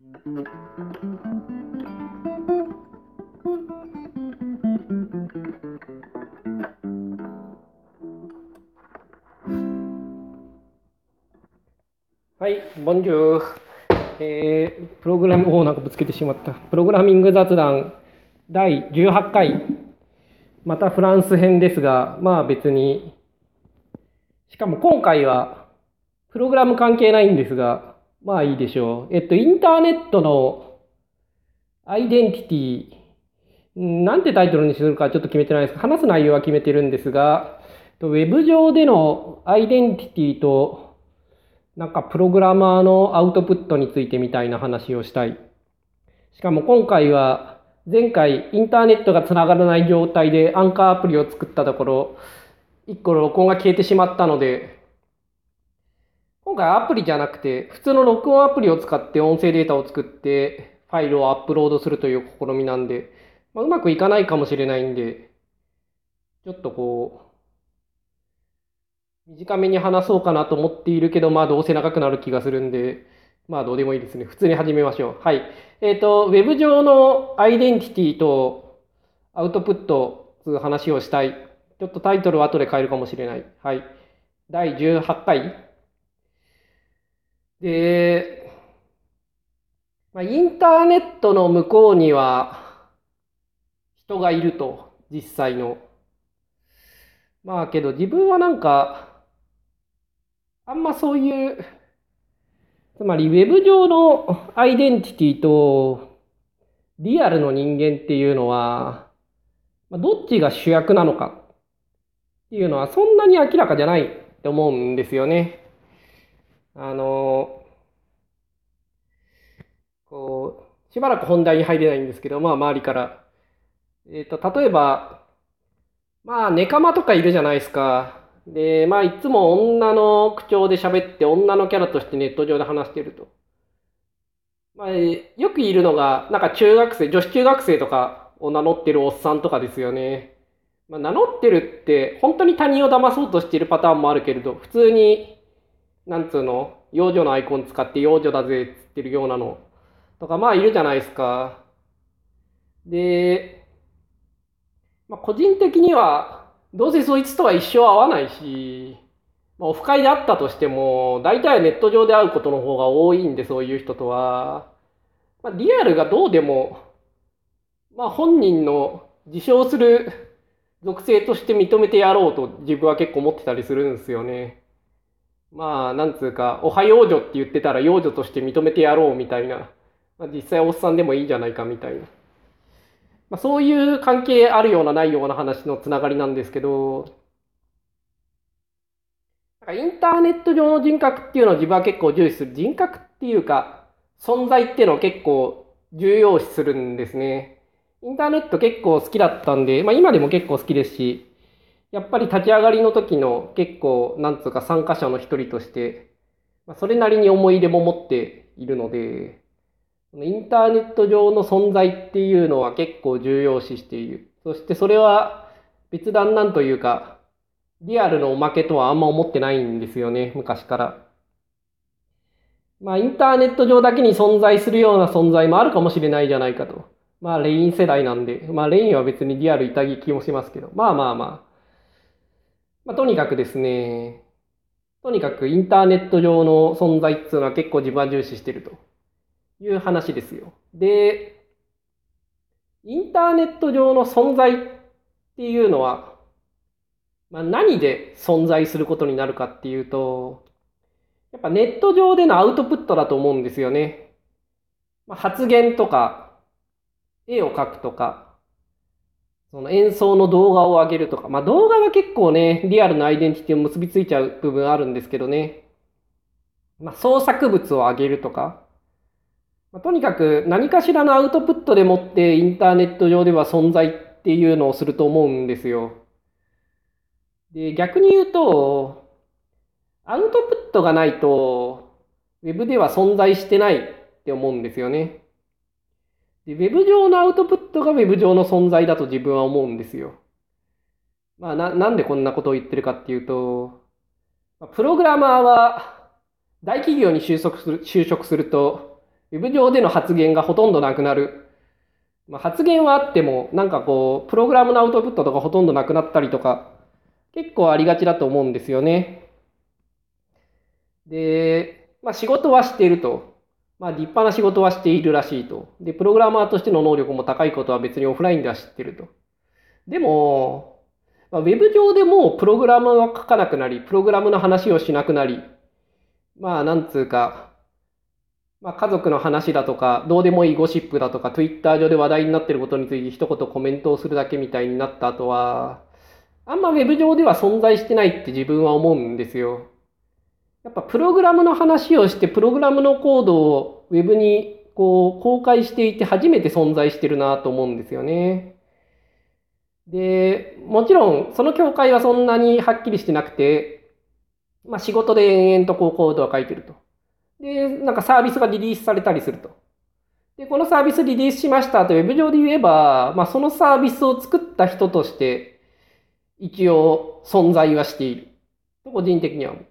はい、ボンジュー。えー、プログラムをなんかぶつけてしまった。プログラミング雑談第18回。またフランス編ですが、まあ別に、しかも今回は、プログラム関係ないんですが、まあいいでしょう。えっと、インターネットのアイデンティティ、なんてタイトルにするかちょっと決めてないです話す内容は決めてるんですが、ウェブ上でのアイデンティティとなんかプログラマーのアウトプットについてみたいな話をしたい。しかも今回は前回インターネットが繋がらない状態でアンカーアプリを作ったところ、1個録音が消えてしまったので、今回アプリじゃなくて普通の録音アプリを使って音声データを作ってファイルをアップロードするという試みなんで、まあ、うまくいかないかもしれないんで、ちょっとこう、短めに話そうかなと思っているけど、まあどうせ長くなる気がするんで、まあどうでもいいですね。普通に始めましょう。はい。えっ、ー、と、ウェブ上のアイデンティティとアウトプットという話をしたい。ちょっとタイトルは後で変えるかもしれない。はい。第18回。で、まあ、インターネットの向こうには人がいると、実際の。まあけど自分はなんかあんまそういう、つまりウェブ上のアイデンティティとリアルの人間っていうのは、どっちが主役なのかっていうのはそんなに明らかじゃないって思うんですよね。あの、こう、しばらく本題に入れないんですけど、まあ周りから。えっ、ー、と、例えば、まあ、ネカマとかいるじゃないですか。で、まあ、いつも女の口調で喋って、女のキャラとしてネット上で話してると。まあ、よくいるのが、なんか中学生、女子中学生とかを名乗ってるおっさんとかですよね。まあ、名乗ってるって、本当に他人を騙そうとしてるパターンもあるけれど、普通に、なんつうの、幼女のアイコン使って幼女だぜっつってるようなのとか、まあいるじゃないですか。で、まあ個人的には、どうせそいつとは一生会わないし、まあ、オフ会で会ったとしても、大体ネット上で会うことの方が多いんで、そういう人とは。まあ、リアルがどうでも、まあ、本人の自称する属性として認めてやろうと自分は結構思ってたりするんですよね。まあ、なんつうか、おはよう女って言ってたら幼女として認めてやろうみたいな。まあ、実際おっさんでもいいじゃないかみたいな。まあ、そういう関係あるようなないような話のつながりなんですけど、インターネット上の人格っていうのを自分は結構重視する。人格っていうか、存在っていうのを結構重要視するんですね。インターネット結構好きだったんで、まあ今でも結構好きですし、やっぱり立ち上がりの時の結構、なんつうか参加者の一人として、まあ、それなりに思い入れも持っているので、インターネット上の存在っていうのは結構重要視している。そしてそれは別段なんというか、リアルのおまけとはあんま思ってないんですよね、昔から。まあ、インターネット上だけに存在するような存在もあるかもしれないじゃないかと。まあ、レイン世代なんで、まあ、レインは別にリアルいたぎ気もしますけど、まあまあまあ。まあ、とにかくですね、とにかくインターネット上の存在っていうのは結構自分は重視してると。いう話ですよ。で、インターネット上の存在っていうのは、まあ、何で存在することになるかっていうと、やっぱネット上でのアウトプットだと思うんですよね。まあ、発言とか、絵を描くとか、その演奏の動画を上げるとか、まあ動画は結構ね、リアルなアイデンティティを結びついちゃう部分あるんですけどね。まあ創作物を上げるとか、まあ、とにかく何かしらのアウトプットでもってインターネット上では存在っていうのをすると思うんですよ。で、逆に言うと、アウトプットがないと、ウェブでは存在してないって思うんですよね。で、ウェブ上のアウトプットがウェブ上の存在だと自分は思うんですよ。まあ、な、なんでこんなことを言ってるかっていうと、プログラマーは大企業に就職する就職すると、ウェブ上での発言がほとんどなくなる。まあ、発言はあっても、なんかこう、プログラムのアウトプットとかほとんどなくなったりとか、結構ありがちだと思うんですよね。で、まあ、仕事はしていると。まあ、立派な仕事はしているらしいと。で、プログラマーとしての能力も高いことは別にオフラインでは知ってると。でも、まあ、ウェブ上でもプログラムは書かなくなり、プログラムの話をしなくなり、まあ、なんつうか、まあ、家族の話だとか、どうでもいいゴシップだとか、Twitter 上で話題になってることについて一言コメントをするだけみたいになった後は、あんまウェブ上では存在してないって自分は思うんですよ。やっぱプログラムの話をして、プログラムのコードをウェブにこう公開していて初めて存在してるなと思うんですよね。で、もちろんその境界はそんなにはっきりしてなくて、まあ仕事で延々とこうコードを書いてると。で、なんかサービスがリリースされたりすると。で、このサービスリリースしましたとウェブ上で言えば、まあそのサービスを作った人として一応存在はしている。個人的には思う。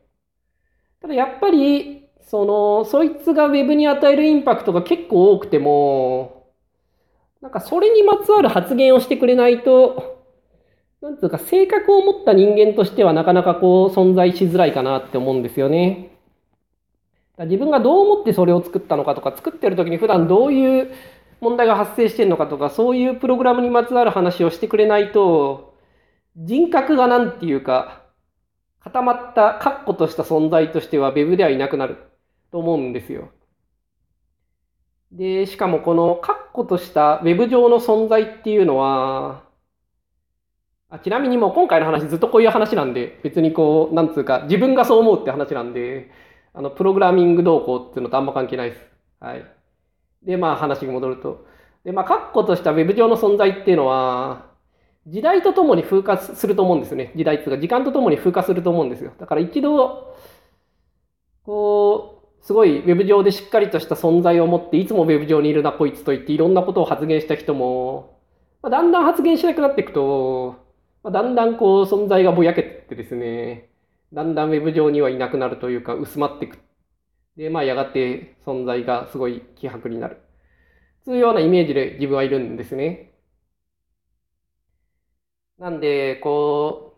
ただやっぱり、その、そいつが Web に与えるインパクトが結構多くても、なんかそれにまつわる発言をしてくれないと、なんつうか性格を持った人間としてはなかなかこう存在しづらいかなって思うんですよね。自分がどう思ってそれを作ったのかとか、作ってる時に普段どういう問題が発生してるのかとか、そういうプログラムにまつわる話をしてくれないと、人格がなんていうか、固まった確固とした存在としては Web ではいなくなると思うんですよ。で、しかもこの確固とした Web 上の存在っていうのは、あちなみにもう今回の話ずっとこういう話なんで、別にこう、なんつうか、自分がそう思うって話なんで、あの、プログラミング動向っていうのとあんま関係ないです。はい。で、まあ話に戻ると。で、まあ、確固とした Web 上の存在っていうのは、時代とともに風化すると思うんですね。時代っていうか、時間とともに風化すると思うんですよ。だから一度、こう、すごい Web 上でしっかりとした存在を持って、いつも Web 上にいるな、こいつと言っていろんなことを発言した人も、まあ、だんだん発言しなくなっていくと、まあ、だんだんこう存在がぼやけてですね、だんだん Web 上にはいなくなるというか、薄まっていく。で、まあやがて存在がすごい希薄になる。そういうようなイメージで自分はいるんですね。なんで、こ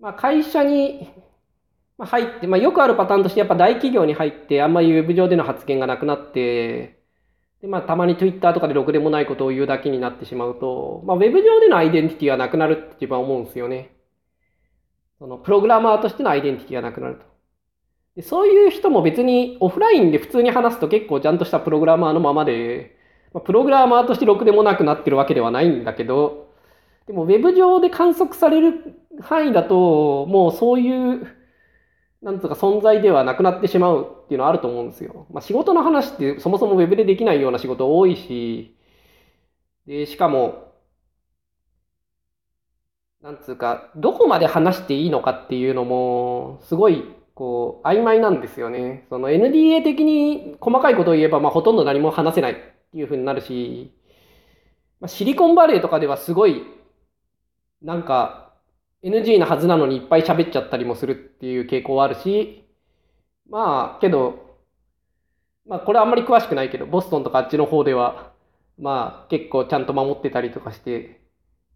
う、まあ、会社に入って、まあ、よくあるパターンとして、やっぱ大企業に入って、あんまりウェブ上での発言がなくなって、で、まあ、たまに Twitter とかでろくでもないことを言うだけになってしまうと、まあ、ウェブ上でのアイデンティティがなくなるって自分は思うんですよね。その、プログラマーとしてのアイデンティティがなくなると。でそういう人も別にオフラインで普通に話すと結構ちゃんとしたプログラマーのままで、まあ、プログラマーとしてろくでもなくなってるわけではないんだけど、でも、ウェブ上で観測される範囲だと、もうそういう、なんとか存在ではなくなってしまうっていうのはあると思うんですよ。まあ、仕事の話ってそもそもウェブでできないような仕事多いし、で、しかも、なんつうか、どこまで話していいのかっていうのも、すごい、こう、曖昧なんですよね。その NDA 的に細かいことを言えば、まあ、ほとんど何も話せないっていうふうになるし、まあ、シリコンバレーとかではすごいなんか NG なはずなのにいっぱい喋っちゃったりもするっていう傾向はあるし、まあ、けど、まあこれあんまり詳しくないけど、ボストンとかあっちの方では、まあ結構ちゃんと守ってたりとかして、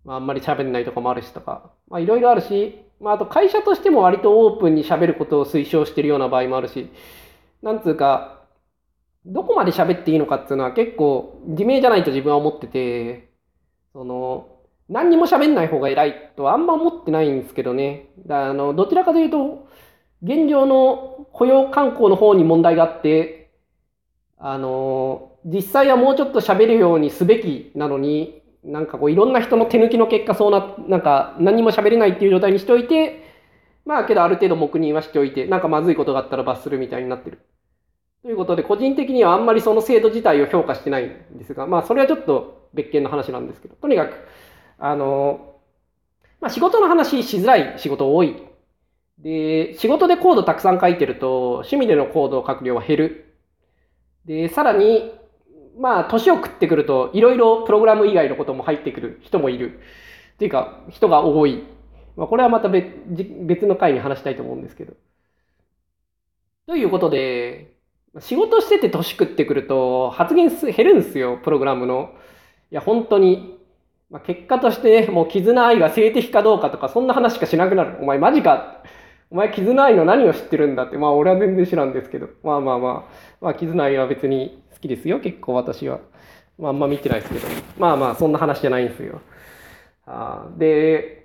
まああんまり喋んないとかもあるしとか、まあいろいろあるし、まああと会社としても割とオープンに喋ることを推奨してるような場合もあるし、なんつうか、どこまで喋っていいのかっていうのは結構偽名じゃないと自分は思ってて、その、何にも喋んない方が偉いとはあんま思ってないんですけどね。あのどちらかというと、現状の雇用観光の方に問題があって、あの、実際はもうちょっと喋るようにすべきなのに、なんかこういろんな人の手抜きの結果そうな、なんか何にも喋れないっていう状態にしておいて、まあけどある程度黙認はしておいて、なんかまずいことがあったら罰するみたいになってる。ということで、個人的にはあんまりその制度自体を評価してないんですが、まあそれはちょっと別件の話なんですけど、とにかく、あの、まあ、仕事の話しづらい仕事多い。で、仕事でコードたくさん書いてると、趣味でのコードを書く量は減る。で、さらに、まあ、年を食ってくると、いろいろプログラム以外のことも入ってくる人もいる。っていうか、人が多い。まあ、これはまた別別の回に話したいと思うんですけど。ということで、仕事してて年食ってくると発言減るんですよ、プログラムの。いや、本当に。まあ、結果としてね、もう絆愛が性的かどうかとか、そんな話しかしなくなる。お前マジか。お前絆愛の何を知ってるんだって。まあ俺は全然知らんですけど。まあまあまあ。まあ絆愛は別に好きですよ、結構私は。まああんま見てないですけど。まあまあそんな話じゃないんですよ。あで、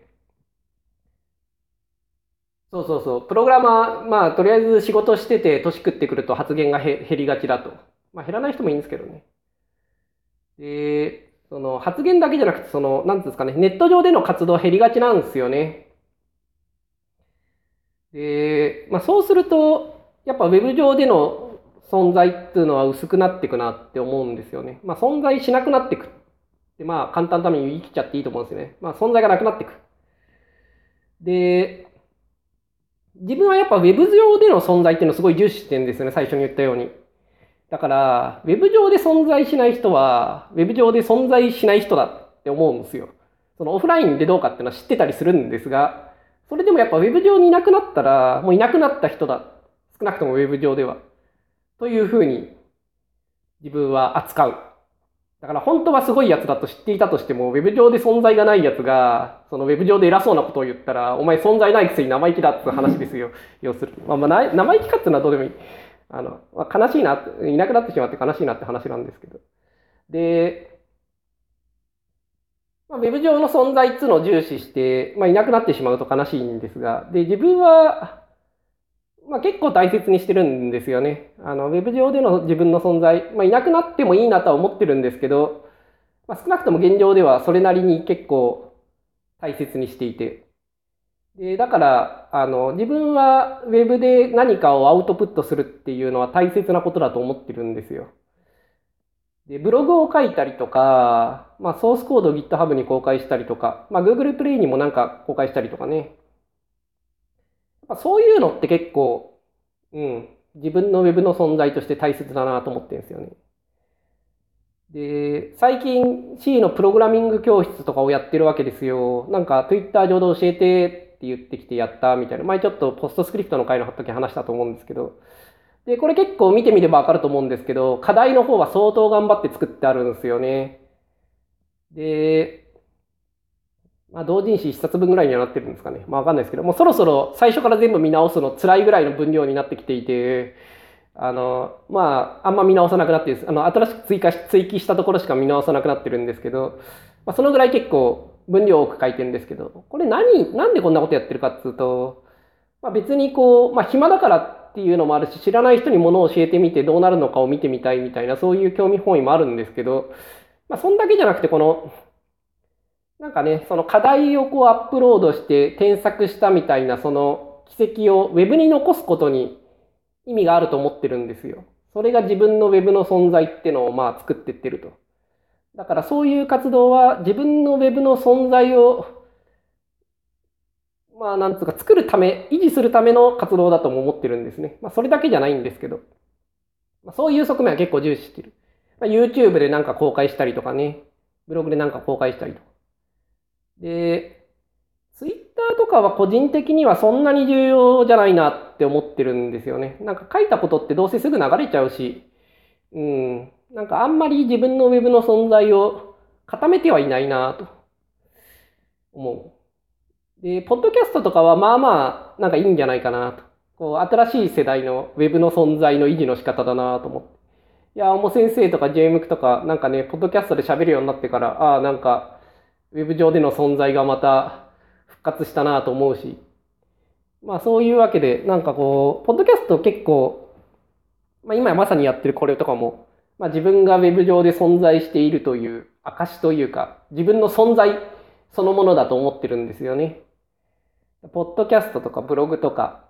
そうそうそう。プログラマー、まあ、とりあえず仕事してて、年食ってくると発言が減りがちだと。まあ、減らない人もいいんですけどね。で、その発言だけじゃなくて、その、なんですかね、ネット上での活動減りがちなんですよね。で、まあ、そうすると、やっぱウェブ上での存在っていうのは薄くなっていくなって思うんですよね。まあ、存在しなくなっていく。で、まあ、簡単ために言い切っちゃっていいと思うんですよね。まあ、存在がなくなっていく。で、自分はやっぱ Web 上での存在っていうのをすごい重視してるんですよね、最初に言ったように。だから、Web 上で存在しない人は、Web 上で存在しない人だって思うんですよ。そのオフラインでどうかっていうのは知ってたりするんですが、それでもやっぱ Web 上にいなくなったら、もういなくなった人だ。少なくとも Web 上では。というふうに自分は扱う。だから本当はすごいやつだと知っていたとしても、ウェブ上で存在がないやつが、そのウェブ上で偉そうなことを言ったら、お前存在ないくせに生意気だって話ですよ。要するに。まあ、まあ、生意気かっていうのはどうでもいい。あの、まあ、悲しいな、いなくなってしまって悲しいなって話なんですけど。で、まあ、ウェブ上の存在っていうのを重視して、まあ、いなくなってしまうと悲しいんですが、で、自分は、まあ、結構大切にしてるんですよね。あの、ウェブ上での自分の存在、まあ、いなくなってもいいなとは思ってるんですけど、まあ、少なくとも現状ではそれなりに結構大切にしていて。で、だから、あの、自分はウェブで何かをアウトプットするっていうのは大切なことだと思ってるんですよ。で、ブログを書いたりとか、まあ、ソースコードを GitHub に公開したりとか、まあ、Google プレイにもなんか公開したりとかね。ぱそういうのって結構、うん、自分の Web の存在として大切だなと思ってるんですよね。で、最近 C のプログラミング教室とかをやってるわけですよ。なんか Twitter 上で教えてって言ってきてやったみたいな。前ちょっとポストスクリプトの回の時話したと思うんですけど。で、これ結構見てみればわかると思うんですけど、課題の方は相当頑張って作ってあるんですよね。で、まあ、同人誌1冊分ぐらいにはなってるんですかね。まあ、わかんないですけど、もうそろそろ最初から全部見直すの辛いぐらいの分量になってきていて、あの、まあ、あんま見直さなくなってあの、新しく追加し、追記したところしか見直さなくなってるんですけど、まあ、そのぐらい結構分量多く書いてるんですけど、これ何、なんでこんなことやってるかっていうと、まあ、別にこう、まあ、暇だからっていうのもあるし、知らない人にものを教えてみてどうなるのかを見てみたいみたいな、そういう興味本位もあるんですけど、まあ、そんだけじゃなくて、この、なんかね、その課題をこうアップロードして添削したみたいなその軌跡を Web に残すことに意味があると思ってるんですよ。それが自分の Web の存在っていうのをまあ作ってってると。だからそういう活動は自分の Web の存在をまあなんつうか作るため、維持するための活動だとも思ってるんですね。まあそれだけじゃないんですけど。まあ、そういう側面は結構重視してる。まあ、YouTube でなんか公開したりとかね。ブログでなんか公開したりとか。で、ツイッターとかは個人的にはそんなに重要じゃないなって思ってるんですよね。なんか書いたことってどうせすぐ流れちゃうし、うん、なんかあんまり自分のウェブの存在を固めてはいないなと思う。で、ポッドキャストとかはまあまあなんかいいんじゃないかなと。こう、新しい世代のウェブの存在の維持の仕方だなと思って。いや、もう先生とか JMC とかなんかね、ポッドキャストで喋るようになってから、ああ、なんかウェブ上での存在がまた復活したなと思うし、まあそういうわけで、なんかこう、ポッドキャスト結構、まあ今まさにやってるこれとかも、まあ自分がウェブ上で存在しているという証というか、自分の存在そのものだと思ってるんですよね。ポッドキャストとかブログとか、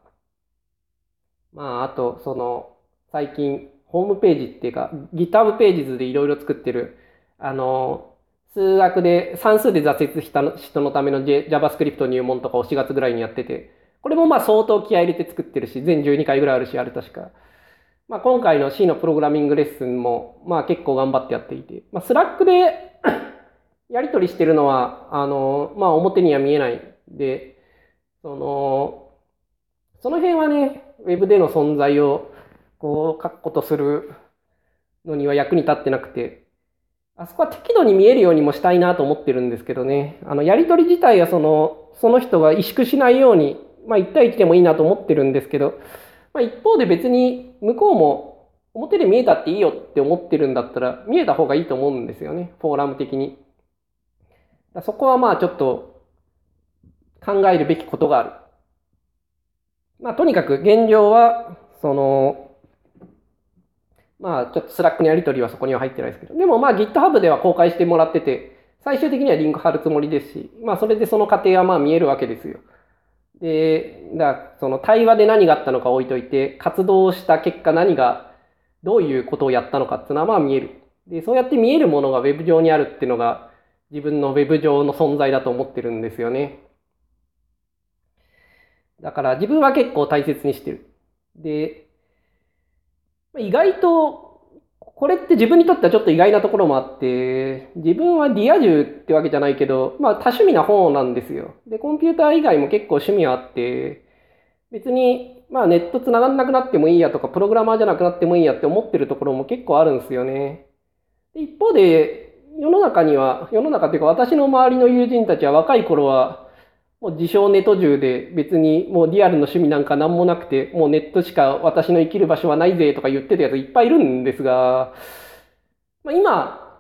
まああとその最近ホームページっていうか GitHub ページズでいろいろ作ってるあの数学で、算数で挫折した人のための JavaScript 入門とかを4月ぐらいにやってて、これもまあ相当気合入れて作ってるし、全12回ぐらいあるし、あれ確か。まあ今回の C のプログラミングレッスンも、まあ結構頑張ってやっていて、まあ Slack で やり取りしてるのは、あの、まあ表には見えないで、その、その辺はね、ウェブでの存在をこう書くことするのには役に立ってなくて、あそこは適度に見えるようにもしたいなと思ってるんですけどね。あの、やりとり自体はその、その人が萎縮しないように、まあ1対1でもいいなと思ってるんですけど、まあ一方で別に向こうも表で見えたっていいよって思ってるんだったら、見えた方がいいと思うんですよね。フォーラム的に。そこはまあちょっと考えるべきことがある。まあとにかく現状は、その、まあちょっと Slack のやり取りはそこには入ってないですけど、でもまあ GitHub では公開してもらってて、最終的にはリンク貼るつもりですし、まあそれでその過程はまあ見えるわけですよ。で、だその対話で何があったのか置いといて、活動した結果何が、どういうことをやったのかっていうのはまあ見える。で、そうやって見えるものが Web 上にあるっていうのが、自分の Web 上の存在だと思ってるんですよね。だから自分は結構大切にしてる。で、意外と、これって自分にとってはちょっと意外なところもあって、自分はリア充ってわけじゃないけど、まあ多趣味な方なんですよ。で、コンピューター以外も結構趣味はあって、別に、まあネット繋がんなくなってもいいやとか、プログラマーじゃなくなってもいいやって思ってるところも結構あるんですよね。で一方で、世の中には、世の中っていうか私の周りの友人たちは若い頃は、もう自称ネト中で別にもうリアルの趣味なんか何もなくて、もうネットしか私の生きる場所はないぜとか言ってたやついっぱいいるんですが、まあ、今、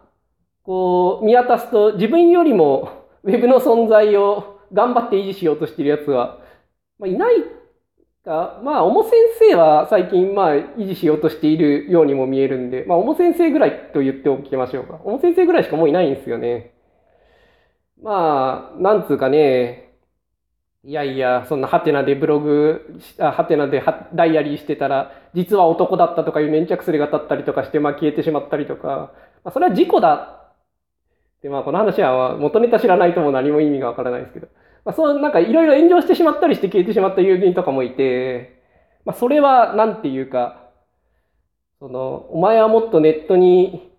こう見渡すと自分よりも Web の存在を頑張って維持しようとしてるやつは、まあ、いないか、まあ、おも先生は最近、まあ、維持しようとしているようにも見えるんで、まあ、おも先生ぐらいと言っておきましょうか。おも先生ぐらいしかもういないんですよね。まあ、なんつうかね、いやいや、そんなハテナでブログ、ハテナでダイアリーしてたら、実は男だったとかいう粘着すれが立ったりとかして、まあ消えてしまったりとか、まあ、それは事故だ。で、まあこの話は元ネタ知らないとも何も意味がわからないですけど。まあ、そう、なんかいろいろ炎上してしまったりして消えてしまった友人とかもいて、まあ、それは、なんていうか、その、お前はもっとネットに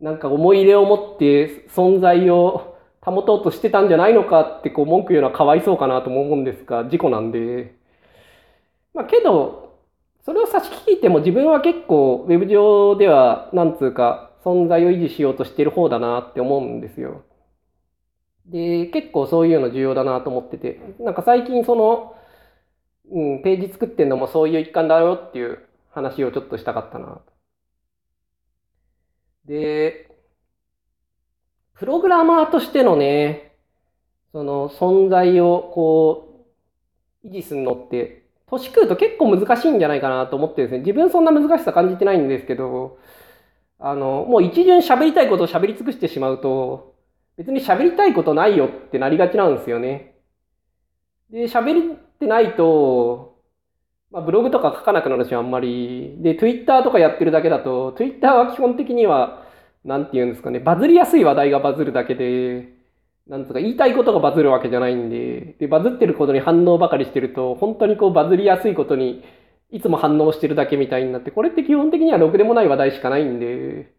なんか思い入れを持って存在を保とうとしてたんじゃないのかってこう文句言うのはかわいそうかなとも思うんですが、事故なんで。まあけど、それを差し引いても自分は結構ウェブ上では、なんつうか、存在を維持しようとしてる方だなって思うんですよ。で、結構そういうの重要だなと思ってて、なんか最近その、うん、ページ作ってんのもそういう一環だよっていう話をちょっとしたかったな。で、プログラマーとしてのね、その存在をこう、維持するのって、年食うと結構難しいんじゃないかなと思ってですね、自分そんな難しさ感じてないんですけど、あの、もう一巡喋りたいことを喋り尽くしてしまうと、別に喋りたいことないよってなりがちなんですよね。で、喋ってないと、まあ、ブログとか書かなくなるし、あんまり。で、Twitter とかやってるだけだと、Twitter は基本的には、なんて言うんですかね、バズりやすい話題がバズるだけで、なんつうか言いたいことがバズるわけじゃないんで、で、バズってることに反応ばかりしてると、本当にこうバズりやすいことにいつも反応してるだけみたいになって、これって基本的にはろくでもない話題しかないんで、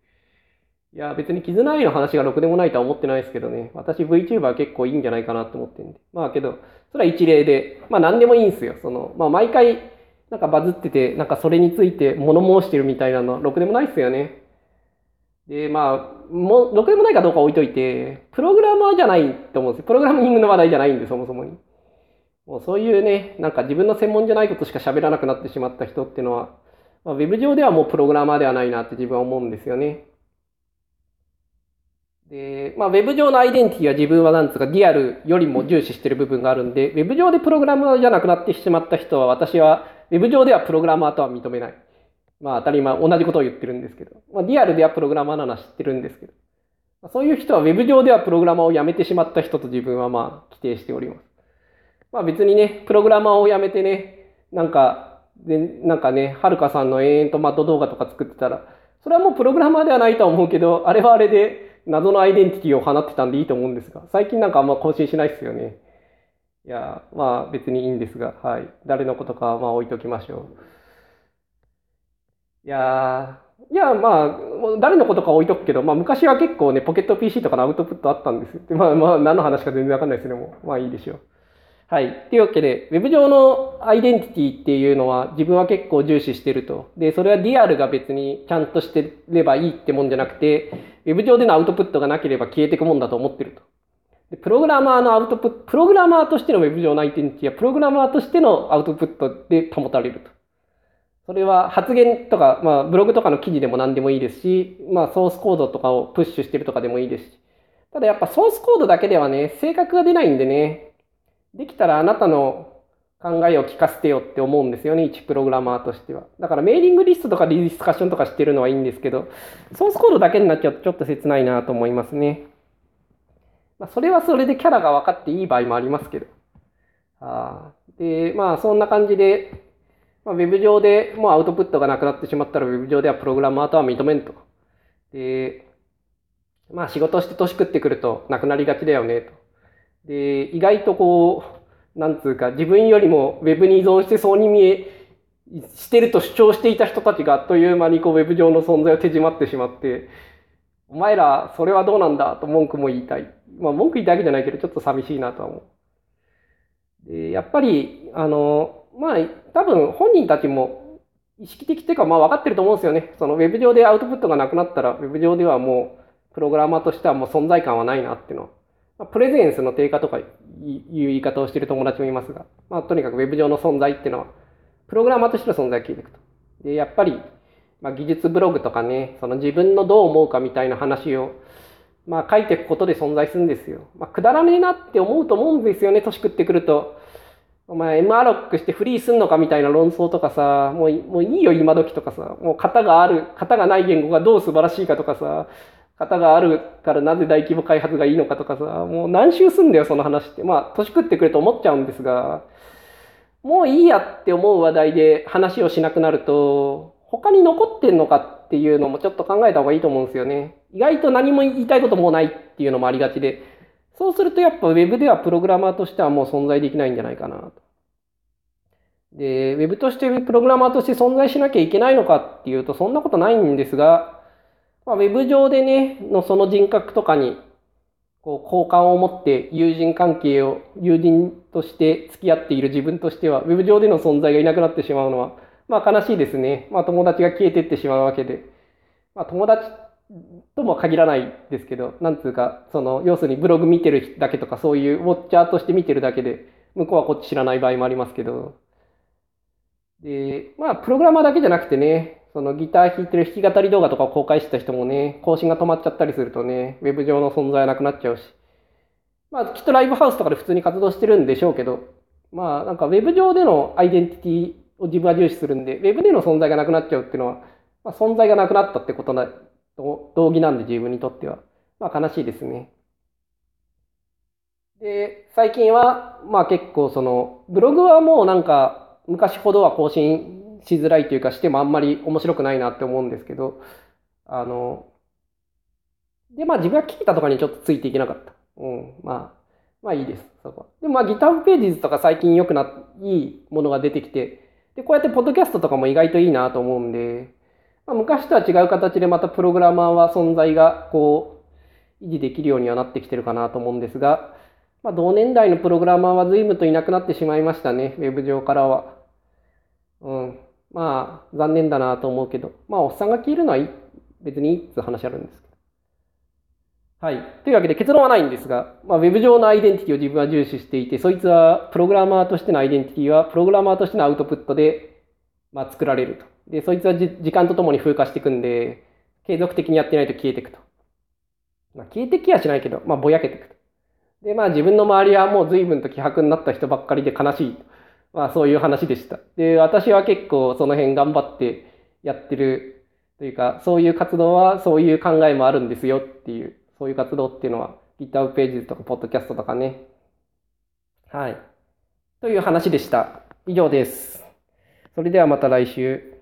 いや、別に絆愛の話がろくでもないとは思ってないですけどね。私 VTuber 結構いいんじゃないかなと思ってんで。まあけど、それは一例で、まあ何でもいいんですよ。その、まあ毎回、なんかバズってて、なんかそれについて物申してるみたいなの、ろくでもないっすよね。で、まあ、もう、ろくでもないかどうか置いといて、プログラマーじゃないと思うんですよ。プログラミングの話題じゃないんで、そもそもに。もうそういうね、なんか自分の専門じゃないことしか喋らなくなってしまった人っていうのは、まあ、ウェブ上ではもうプログラマーではないなって自分は思うんですよね。で、まあ、ウェブ上のアイデンティティは自分はなんつうか、リアルよりも重視してる部分があるんで、ウェブ上でプログラマーじゃなくなってしまった人は、私は、ウェブ上ではプログラマーとは認めない。まあ、当たり前、同じことを言ってるんですけど、まあ、リアルではプログラマーなのは知ってるんですけど、まあそういう人はウェブ上ではプログラマーを辞めてしまった人と自分はまあ、規定しております。まあ別にね、プログラマーを辞めてね、なんか、で、なんかね、はるかさんの延々とマット動画とか作ってたら、それはもうプログラマーではないと思うけど、あれはあれで、謎のアイデンティティを放ってたんでいいと思うんですが、最近なんかあんま更新しないですよね。いや、まあ別にいいんですが、はい。誰のことかはまあ置いときましょう。いやいや、まあ、誰のことか置いとくけど、まあ昔は結構ね、ポケット PC とかのアウトプットあったんです。まあまあ、何の話か全然わかんないですけども、まあいいでしょう。はい。というわけで、Web 上のアイデンティティっていうのは自分は結構重視してると。で、それはリアルが別にちゃんとしてればいいってもんじゃなくて、Web 上でのアウトプットがなければ消えていくもんだと思ってると。でプログラマーのアウトプット、プログラマーとしての Web 上のアイデンティティは、プログラマーとしてのアウトプットで保たれると。それは発言とか、まあ、ブログとかの記事でも何でもいいですし、まあ、ソースコードとかをプッシュしてるとかでもいいですし。ただやっぱソースコードだけではね、性格が出ないんでね、できたらあなたの考えを聞かせてよって思うんですよね、一プログラマーとしては。だからメーリングリストとかでディスカッションとかしてるのはいいんですけど、ソースコードだけになっちゃうとちょっと切ないなと思いますね。まあ、それはそれでキャラが分かっていい場合もありますけど。あで、まあそんな感じで、まあ、ウェブ上でもうアウトプットがなくなってしまったら、ウェブ上ではプログラマーとは認めんと。で、まあ仕事して年食ってくるとなくなりがちだよねと。で、意外とこう、なんつうか、自分よりも Web に依存してそうに見え、してると主張していた人たちがあっという間にこう Web 上の存在を手締まってしまって、お前らそれはどうなんだと文句も言いたい。まあ文句言いたいわけじゃないけど、ちょっと寂しいなとは思う。でやっぱり、あの、まあ多分本人たちも意識的っていうか、まあ分かってると思うんですよね。その Web 上でアウトプットがなくなったら、Web 上ではもう、プログラマーとしてはもう存在感はないなっていうのはまプレゼンスの低下とかいう言い方をしている友達もいますが、まあ、とにかく Web 上の存在っていうのは、プログラマーとしての存在を聞いていくと。で、やっぱり、まあ、技術ブログとかね、その自分のどう思うかみたいな話を、まあ、書いていくことで存在するんですよ。まあ、くだらねえなって思うと思うんですよね、年食ってくると。お前 MR ロックしてフリーすんのかみたいな論争とかさ、もうもういいよ今時とかさ、もう型がある、型がない言語がどう素晴らしいかとかさ、方があるからなぜ大規模開発がいいのかとかさ、もう何周すんだよ、その話って。まあ、年食ってくると思っちゃうんですが、もういいやって思う話題で話をしなくなると、他に残ってんのかっていうのもちょっと考えた方がいいと思うんですよね。意外と何も言いたいこともないっていうのもありがちで、そうするとやっぱ Web ではプログラマーとしてはもう存在できないんじゃないかなと。で、Web としてプログラマーとして存在しなきゃいけないのかっていうとそんなことないんですが、まあ、ウェブ上でね、のその人格とかに、こう、好感を持って友人関係を、友人として付き合っている自分としては、ウェブ上での存在がいなくなってしまうのは、まあ悲しいですね。まあ友達が消えてってしまうわけで。まあ友達とも限らないですけど、なんつうか、その、要するにブログ見てるだけとか、そういうウォッチャーとして見てるだけで、向こうはこっち知らない場合もありますけど。で、まあ、プログラマーだけじゃなくてね、そのギター弾いてる弾き語り動画とかを公開してた人もね、更新が止まっちゃったりするとね、ウェブ上の存在はなくなっちゃうし。まあ、きっとライブハウスとかで普通に活動してるんでしょうけど、まあ、なんかウェブ上でのアイデンティティを自分は重視するんで、ウェブでの存在がなくなっちゃうっていうのは、ま、存在がなくなったってことな、同義なんで自分にとっては。まあ、悲しいですね。で、最近は、まあ結構その、ブログはもうなんか、昔ほどは更新しづらいというかしてもあんまり面白くないなって思うんですけど、あの、で、まあ自分は聞いたとかにちょっとついていけなかった。うん、まあ、まあいいです、そこ。で、まあギターページズとか最近良くな、いいものが出てきて、で、こうやってポッドキャストとかも意外といいなと思うんで、まあ、昔とは違う形でまたプログラマーは存在がこう、維持できるようにはなってきてるかなと思うんですが、まあ、同年代のプログラマーは随分といなくなってしまいましたね、ウェブ上からは。うん。まあ、残念だなと思うけど、まあ、おっさんが消えるのはい別にいいって話あるんですけど。はい。というわけで結論はないんですが、まあ、ウェブ上のアイデンティティを自分は重視していて、そいつはプログラマーとしてのアイデンティティは、プログラマーとしてのアウトプットで、まあ、作られると。で、そいつは時間とともに風化していくんで、継続的にやってないと消えていくと。まあ、消えてきはしないけど、まあ、ぼやけていくと。で、まあ、自分の周りはもう随分と希薄になった人ばっかりで悲しい。まあそういう話でした。で、私は結構その辺頑張ってやってるというか、そういう活動はそういう考えもあるんですよっていう、そういう活動っていうのは GitHub ページとか Podcast とかね。はい。という話でした。以上です。それではまた来週。